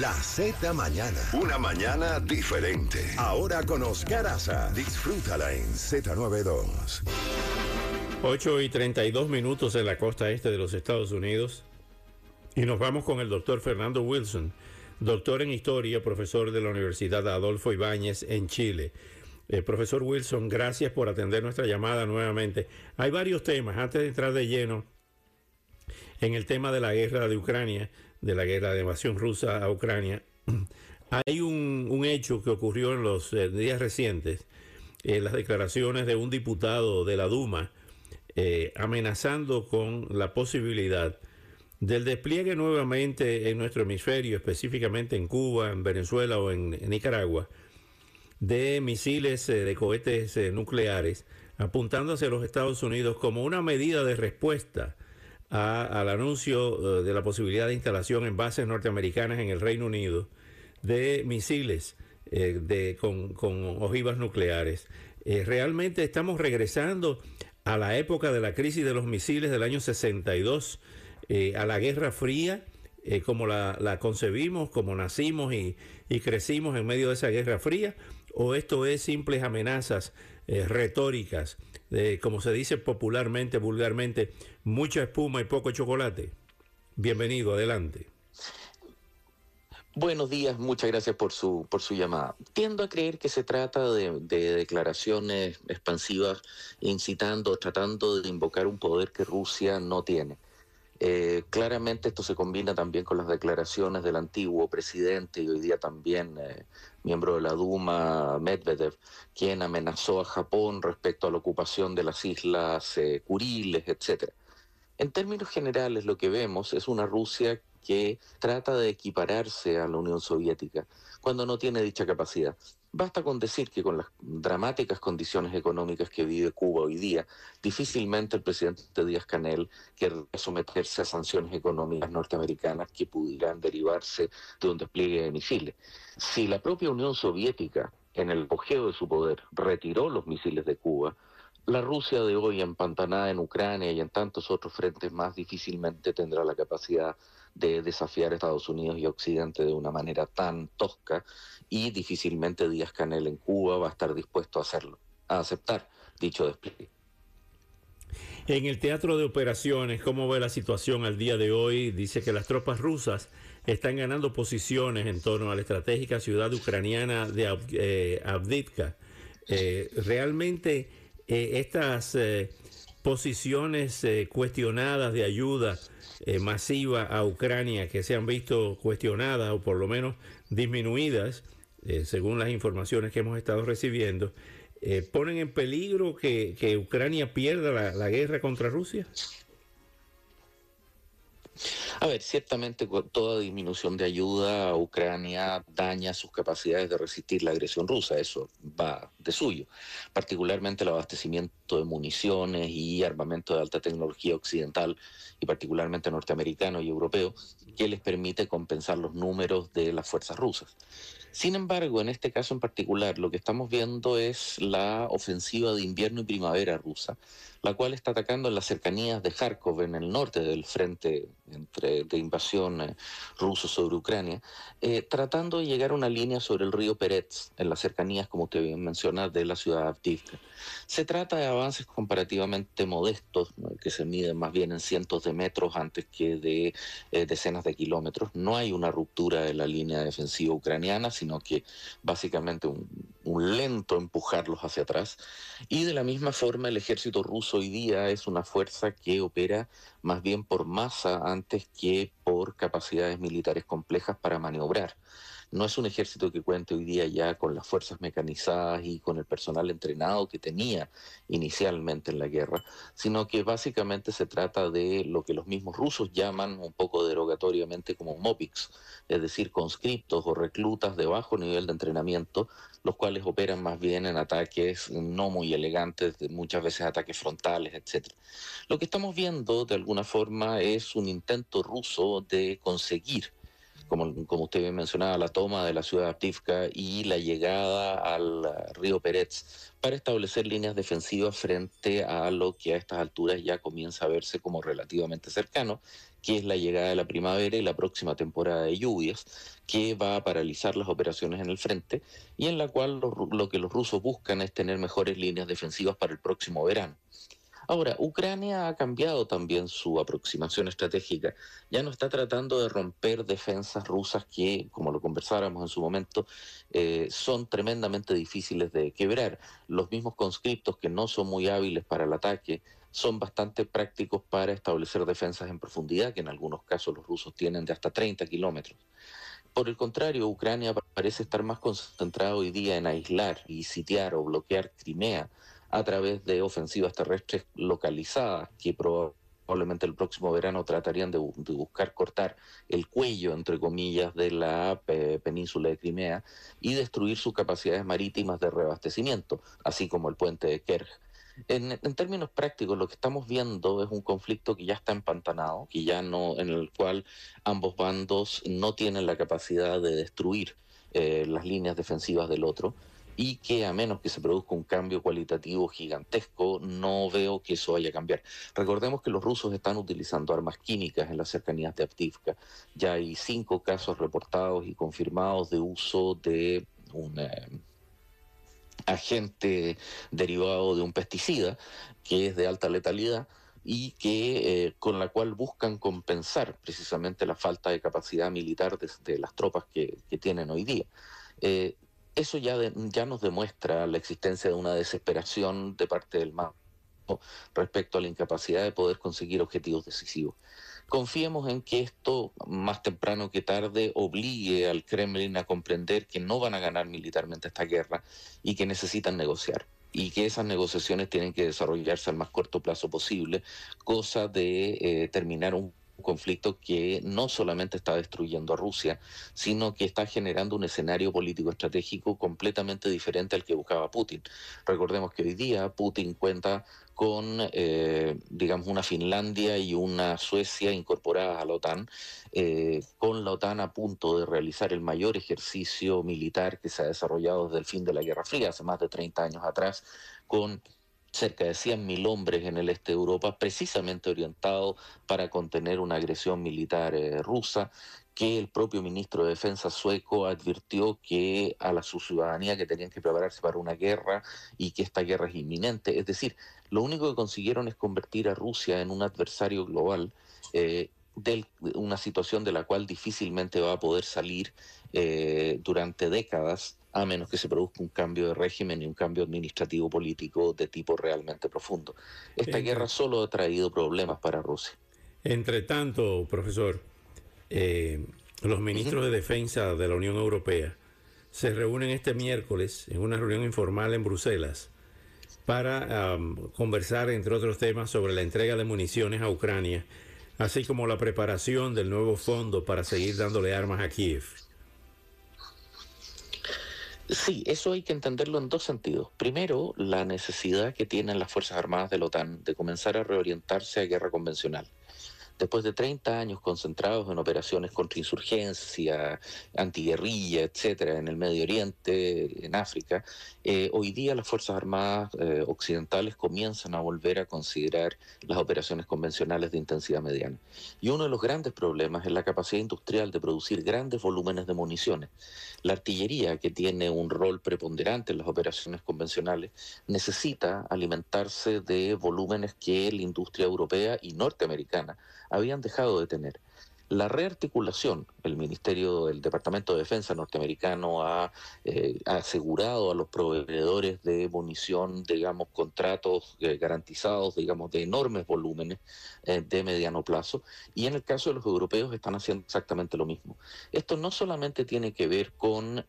La Z Mañana. Una mañana diferente. Ahora con Oscar Aza. Disfrútala en Z92. 8 y 32 minutos en la costa este de los Estados Unidos. Y nos vamos con el doctor Fernando Wilson, doctor en historia, profesor de la Universidad Adolfo Ibáñez en Chile. Eh, profesor Wilson, gracias por atender nuestra llamada nuevamente. Hay varios temas. Antes de entrar de lleno en el tema de la guerra de Ucrania, de la guerra de invasión rusa a Ucrania, hay un, un hecho que ocurrió en los eh, días recientes, eh, las declaraciones de un diputado de la Duma eh, amenazando con la posibilidad del despliegue nuevamente en nuestro hemisferio, específicamente en Cuba, en Venezuela o en, en Nicaragua, de misiles, eh, de cohetes nucleares, apuntando hacia los Estados Unidos como una medida de respuesta al anuncio eh, de la posibilidad de instalación en bases norteamericanas en el Reino Unido de misiles eh, de, con, con ojivas nucleares. Eh, realmente estamos regresando a la época de la crisis de los misiles del año 62, eh, a la Guerra Fría, como la, la concebimos, como nacimos y, y crecimos en medio de esa Guerra Fría, o esto es simples amenazas eh, retóricas, como se dice popularmente, vulgarmente, mucha espuma y poco chocolate. Bienvenido, adelante. Buenos días, muchas gracias por su, por su llamada. Tiendo a creer que se trata de, de declaraciones expansivas, incitando, tratando de invocar un poder que Rusia no tiene. Eh, claramente esto se combina también con las declaraciones del antiguo presidente y hoy día también eh, miembro de la Duma, Medvedev, quien amenazó a Japón respecto a la ocupación de las islas eh, Kuriles, etcétera. En términos generales, lo que vemos es una Rusia que trata de equipararse a la Unión Soviética cuando no tiene dicha capacidad. Basta con decir que con las dramáticas condiciones económicas que vive Cuba hoy día, difícilmente el presidente Díaz Canel querrá someterse a sanciones económicas norteamericanas que pudieran derivarse de un despliegue de misiles. Si la propia Unión Soviética, en el apogeo de su poder, retiró los misiles de Cuba, la Rusia de hoy empantanada en Ucrania y en tantos otros frentes más difícilmente tendrá la capacidad de desafiar a Estados Unidos y Occidente de una manera tan tosca y difícilmente Díaz Canel en Cuba va a estar dispuesto a hacerlo, a aceptar dicho despliegue. En el teatro de operaciones, ¿cómo ve la situación al día de hoy? Dice que las tropas rusas están ganando posiciones en torno a la estratégica ciudad ucraniana de Ab- eh. Eh, realmente eh, estas eh, posiciones eh, cuestionadas de ayuda eh, masiva a Ucrania que se han visto cuestionadas o por lo menos disminuidas, según las informaciones que hemos estado recibiendo, ponen en peligro que, que Ucrania pierda la, la guerra contra Rusia? A ver, ciertamente toda disminución de ayuda a Ucrania daña sus capacidades de resistir la agresión rusa, eso va de suyo, particularmente el abastecimiento de municiones y armamento de alta tecnología occidental y particularmente norteamericano y europeo, que les permite compensar los números de las fuerzas rusas. Sin embargo, en este caso en particular, lo que estamos viendo es la ofensiva de invierno y primavera rusa, la cual está atacando en las cercanías de Kharkov, en el norte del frente entre, de invasión eh, ruso sobre Ucrania, eh, tratando de llegar a una línea sobre el río Perets, en las cercanías, como usted bien menciona, de la ciudad de Avdiivka. Se trata de avances comparativamente modestos, ¿no? que se miden más bien en cientos de metros antes que de eh, decenas de kilómetros. No hay una ruptura de la línea defensiva ucraniana, sino que básicamente un, un lento empujarlos hacia atrás. Y de la misma forma, el ejército ruso hoy día es una fuerza que opera más bien por masa antes que por capacidades militares complejas para maniobrar. No es un ejército que cuente hoy día ya con las fuerzas mecanizadas y con el personal entrenado que tenía inicialmente en la guerra, sino que básicamente se trata de lo que los mismos rusos llaman un poco derogatoriamente como MOPIX, es decir, conscriptos o reclutas de bajo nivel de entrenamiento, los cuales operan más bien en ataques no muy elegantes, muchas veces ataques frontales, etc. Lo que estamos viendo de alguna forma es un intento ruso de conseguir como, como usted bien mencionaba, la toma de la ciudad de Aptivka y la llegada al río Peretz para establecer líneas defensivas frente a lo que a estas alturas ya comienza a verse como relativamente cercano, que es la llegada de la primavera y la próxima temporada de lluvias, que va a paralizar las operaciones en el frente y en la cual lo que los rusos buscan es tener mejores líneas defensivas para el próximo verano. Ahora, Ucrania ha cambiado también su aproximación estratégica. Ya no está tratando de romper defensas rusas que, como lo conversáramos en su momento, eh, son tremendamente difíciles de quebrar. Los mismos conscriptos que no son muy hábiles para el ataque son bastante prácticos para establecer defensas en profundidad, que en algunos casos los rusos tienen de hasta 30 kilómetros. Por el contrario, Ucrania parece estar más concentrado hoy día en aislar y sitiar o bloquear Crimea a través de ofensivas terrestres localizadas que probablemente el próximo verano tratarían de, buscar cortar el cuello, entre comillas, de la península de Crimea y destruir sus capacidades marítimas de reabastecimiento, así como el puente de Kerch. En, términos prácticos, lo que estamos viendo es un conflicto que ya está empantanado, que ya no, en el cual ambos bandos no tienen la capacidad de destruir eh, las líneas defensivas del otro y que a menos que se produzca un cambio cualitativo gigantesco, no veo que eso vaya a cambiar. Recordemos que los rusos están utilizando armas químicas en las cercanías de Aptivka. Ya hay cinco casos reportados y confirmados de uso de un eh, agente derivado de un pesticida que es de alta letalidad y que eh, con la cual buscan compensar precisamente la falta de capacidad militar de, las tropas que, tienen hoy día. Eh, eso ya, ya nos demuestra la existencia de una desesperación de parte del MAP respecto a la incapacidad de poder conseguir objetivos decisivos. Confiemos en que esto, más temprano que tarde, obligue al Kremlin a comprender que no van a ganar militarmente esta guerra y que necesitan negociar y que esas negociaciones tienen que desarrollarse al más corto plazo posible, cosa de eh, terminar un conflicto que no solamente está destruyendo a Rusia, sino que está generando un escenario político estratégico completamente diferente al que buscaba Putin. Recordemos que hoy día Putin cuenta con, eh, digamos, una Finlandia y una Suecia incorporadas a la OTAN, eh, con la OTAN a punto de realizar el mayor ejercicio militar que se ha desarrollado desde el fin de la Guerra Fría, hace más de 30 años atrás, con cerca de 100.000 hombres en el este de Europa, precisamente orientado para contener una agresión militar eh, rusa, que el propio ministro de Defensa sueco advirtió que a la su ciudadanía que tenían que prepararse para una guerra y que esta guerra es inminente. Es decir, lo único que consiguieron es convertir a Rusia en un adversario global. Eh, de una situación de la cual difícilmente va a poder salir eh, durante décadas a menos que se produzca un cambio de régimen y un cambio administrativo político de tipo realmente profundo. Esta guerra solo ha traído problemas para Rusia. Entre tanto, profesor, eh, los ministros de Defensa de la Unión Europea se reúnen este miércoles en una reunión informal en Bruselas para conversar, entre otros temas, sobre la entrega de municiones a Ucrania, así como la preparación del nuevo fondo para seguir dándole armas a Kiev. Sí, eso hay que entenderlo en dos sentidos. Primero, la necesidad que tienen las Fuerzas Armadas de la OTAN de comenzar a reorientarse a guerra convencional después de 30 años concentrados en operaciones contra insurgencia, antiguerrilla, etcétera, en el Medio Oriente, en África, eh, hoy día las Fuerzas Armadas eh, occidentales comienzan a volver a considerar las operaciones convencionales de intensidad mediana. Y uno de los grandes problemas es la capacidad industrial de producir grandes volúmenes de municiones. La artillería, que tiene un rol preponderante en las operaciones convencionales, necesita alimentarse de volúmenes que la industria europea y norteamericana habían dejado de tener. la rearticulación, el Ministerio, el Departamento de Defensa norteamericano ha, eh, asegurado a los proveedores de munición, digamos, contratos eh, garantizados, digamos, de enormes volúmenes eh, de mediano plazo, y en el caso de los europeos están haciendo exactamente lo mismo. Esto no solamente tiene que ver con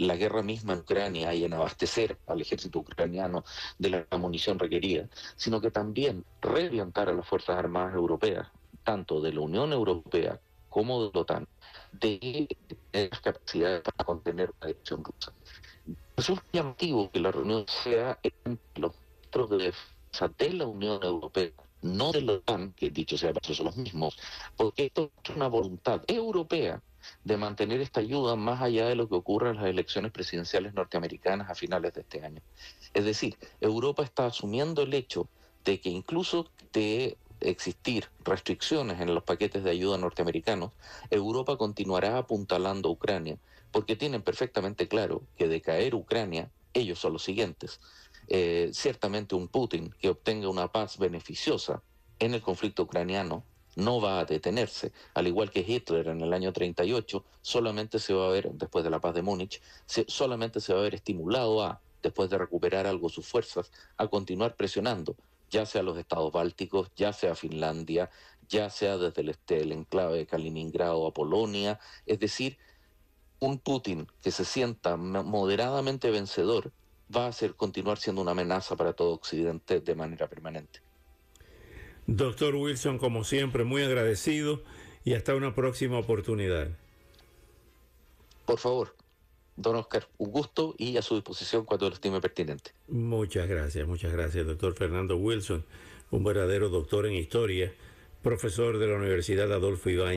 la guerra misma en Ucrania y en abastecer al ejército ucraniano de la munición requerida, sino que también reorientar a las Fuerzas Armadas europeas tanto de la Unión Europea como de la OTAN, de las capacidades para contener la agresión rusa. Resulta llamativo que la reunión sea entre los ministros de defensa de la Unión Europea, no de la OTAN, que dicho sea son los mismos, porque esto es una voluntad europea de mantener esta ayuda más allá de lo que ocurre en las elecciones presidenciales norteamericanas a finales de este año. Es decir, Europa está asumiendo el hecho de que incluso de existir restricciones en los paquetes de ayuda norteamericanos, Europa continuará apuntalando a Ucrania, porque tienen perfectamente claro que de caer Ucrania, ellos son los siguientes. Eh, ciertamente un Putin que obtenga una paz beneficiosa en el conflicto ucraniano no va a detenerse, al igual que Hitler en el año 38, solamente se va a ver, después de la paz de Múnich, solamente se va a ver estimulado a, después de recuperar algo sus fuerzas, a continuar presionando, ya sea los estados bálticos, ya sea Finlandia, ya sea desde el, este, el enclave de Kaliningrado a Polonia, es decir, un Putin que se sienta moderadamente vencedor va a ser continuar siendo una amenaza para todo Occidente de manera permanente. Doctor Wilson, como siempre, muy agradecido y hasta una próxima oportunidad. Por favor, Don Oscar, un gusto y a su disposición cuando lo estime pertinente. Muchas gracias, muchas gracias, doctor Fernando Wilson, un verdadero doctor en historia, profesor de la Universidad Adolfo Ibáñez.